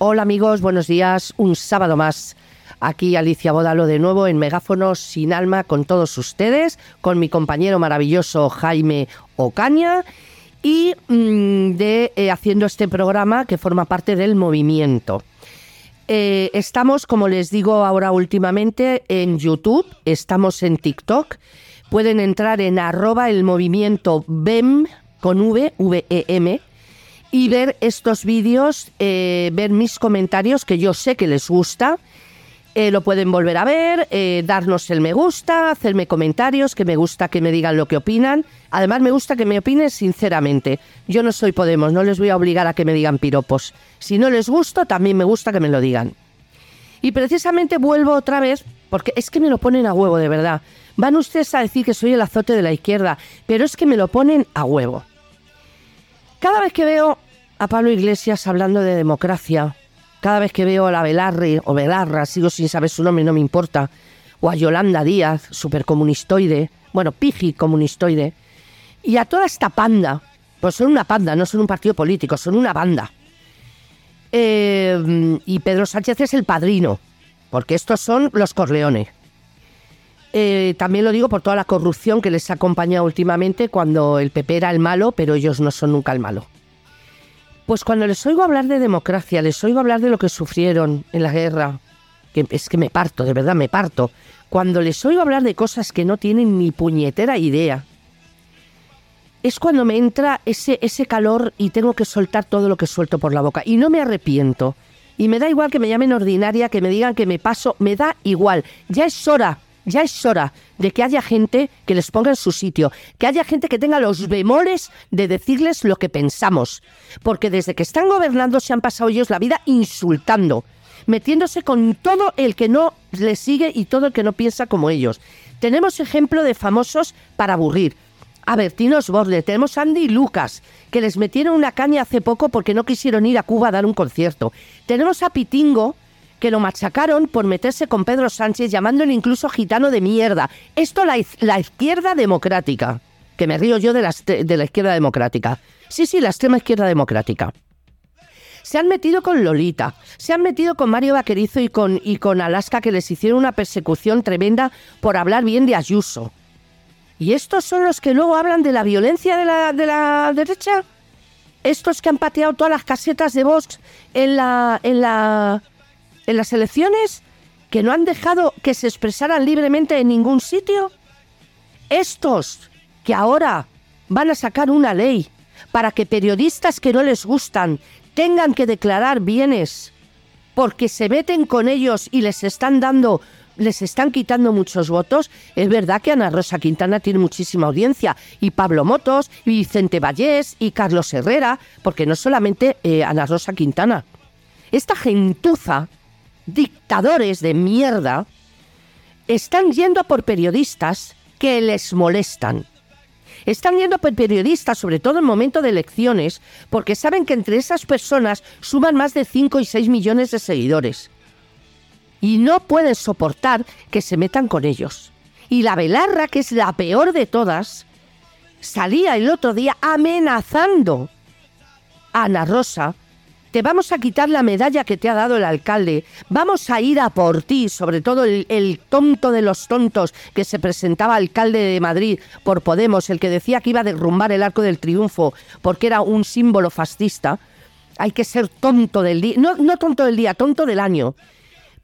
Hola amigos, buenos días. Un sábado más. Aquí Alicia Bodalo de nuevo en Megáfonos sin alma con todos ustedes, con mi compañero maravilloso Jaime Ocaña y mm, de eh, haciendo este programa que forma parte del movimiento. Eh, estamos, como les digo ahora últimamente, en YouTube, estamos en TikTok. Pueden entrar en arroba el movimiento BEM con V, V-E-M, y ver estos vídeos, eh, ver mis comentarios, que yo sé que les gusta. Eh, lo pueden volver a ver, eh, darnos el me gusta, hacerme comentarios, que me gusta que me digan lo que opinan. Además, me gusta que me opinen sinceramente. Yo no soy Podemos, no les voy a obligar a que me digan piropos. Si no les gusta, también me gusta que me lo digan. Y precisamente vuelvo otra vez, porque es que me lo ponen a huevo, de verdad. Van ustedes a decir que soy el azote de la izquierda, pero es que me lo ponen a huevo. Cada vez que veo a Pablo Iglesias hablando de democracia, cada vez que veo a la Velarre o Velarra, sigo sin saber su nombre, no me importa, o a Yolanda Díaz, supercomunistoide, bueno, piji comunistoide, y a toda esta panda, pues son una panda, no son un partido político, son una banda. Eh, y Pedro Sánchez es el padrino, porque estos son los Corleones. Eh, también lo digo por toda la corrupción que les ha acompañado últimamente cuando el PP era el malo, pero ellos no son nunca el malo. Pues cuando les oigo hablar de democracia, les oigo hablar de lo que sufrieron en la guerra, que es que me parto, de verdad me parto. Cuando les oigo hablar de cosas que no tienen ni puñetera idea, es cuando me entra ese, ese calor y tengo que soltar todo lo que suelto por la boca. Y no me arrepiento. Y me da igual que me llamen ordinaria, que me digan que me paso, me da igual. Ya es hora ya es hora de que haya gente que les ponga en su sitio, que haya gente que tenga los bemoles de decirles lo que pensamos, porque desde que están gobernando se han pasado ellos la vida insultando, metiéndose con todo el que no les sigue y todo el que no piensa como ellos. Tenemos ejemplo de famosos para aburrir. A Bertino Osborne, tenemos a Andy y Lucas, que les metieron una caña hace poco porque no quisieron ir a Cuba a dar un concierto. Tenemos a Pitingo, que lo machacaron por meterse con Pedro Sánchez llamándole incluso gitano de mierda. Esto la, la izquierda democrática, que me río yo de la, de la izquierda democrática. Sí, sí, la extrema izquierda democrática. Se han metido con Lolita, se han metido con Mario Vaquerizo y con, y con Alaska que les hicieron una persecución tremenda por hablar bien de Ayuso. ¿Y estos son los que luego hablan de la violencia de la, de la derecha? ¿Estos que han pateado todas las casetas de Vox en la, en la, en las elecciones que no han dejado que se expresaran libremente en ningún sitio? Estos que ahora van a sacar una ley para que periodistas que no les gustan tengan que declarar bienes porque se meten con ellos y les están dando les están quitando muchos votos. Es verdad que Ana Rosa Quintana tiene muchísima audiencia, y Pablo Motos, y Vicente Vallés, y Carlos Herrera, porque no solamente eh, Ana Rosa Quintana. Esta gentuza dictadores de mierda están yendo por periodistas que les molestan. Están yendo por periodistas, sobre todo en momento de elecciones, porque saben que entre esas personas suman más de 5 y 6 millones de seguidores. Y no pueden soportar que se metan con ellos. Y la Belarra, que es la peor de todas, salía el otro día amenazando a Ana Rosa te vamos a quitar la medalla que te ha dado el alcalde, vamos a ir a por ti, sobre todo el, tonto de los tontos que se presentaba alcalde de Madrid por Podemos, el que decía que iba a derrumbar el arco del triunfo porque era un símbolo fascista. Hay que ser tonto del día, no, no tonto del día, tonto del año.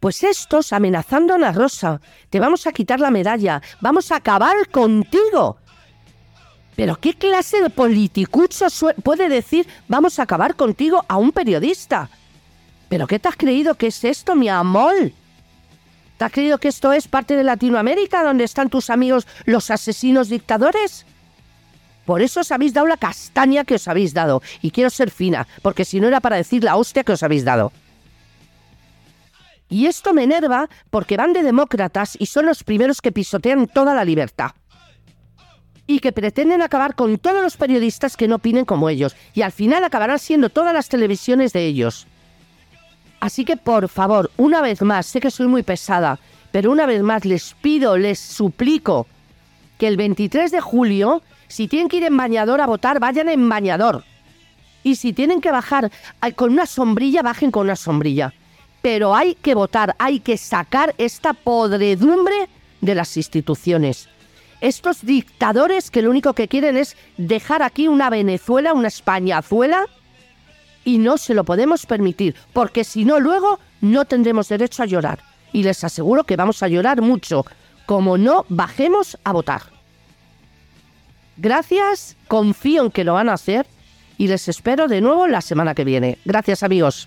Pues estos amenazando a Ana Rosa, te vamos a quitar la medalla, vamos a acabar contigo. Pero ¿qué clase de politicucho puede decir vamos a acabar contigo a un periodista? ¿Pero qué te has creído que es esto, mi amor? ¿Te has creído que esto es parte de Latinoamérica donde están tus amigos los asesinos dictadores? Por eso os habéis dado la castaña que os habéis dado. Y quiero ser fina, porque si no era para decir la hostia que os habéis dado. Y esto me enerva porque van de demócratas y son los primeros que pisotean toda la libertad y que pretenden acabar con todos los periodistas que no opinen como ellos, y al final acabarán siendo todas las televisiones de ellos. Así que por favor, una vez más, sé que soy muy pesada, pero una vez más les pido, les suplico que el 23 de julio, si tienen que ir en bañador a votar, vayan en bañador. Y si tienen que bajar con una sombrilla, bajen con una sombrilla. Pero hay que votar, hay que sacar esta podredumbre de las instituciones. Estos dictadores que lo único que quieren es dejar aquí una Venezuela, una Españazuela, y no se lo podemos permitir, porque si no luego no tendremos derecho a llorar. Y les aseguro que vamos a llorar mucho, como no bajemos a votar. Gracias, confío en que lo van a hacer y les espero de nuevo la semana que viene. Gracias amigos.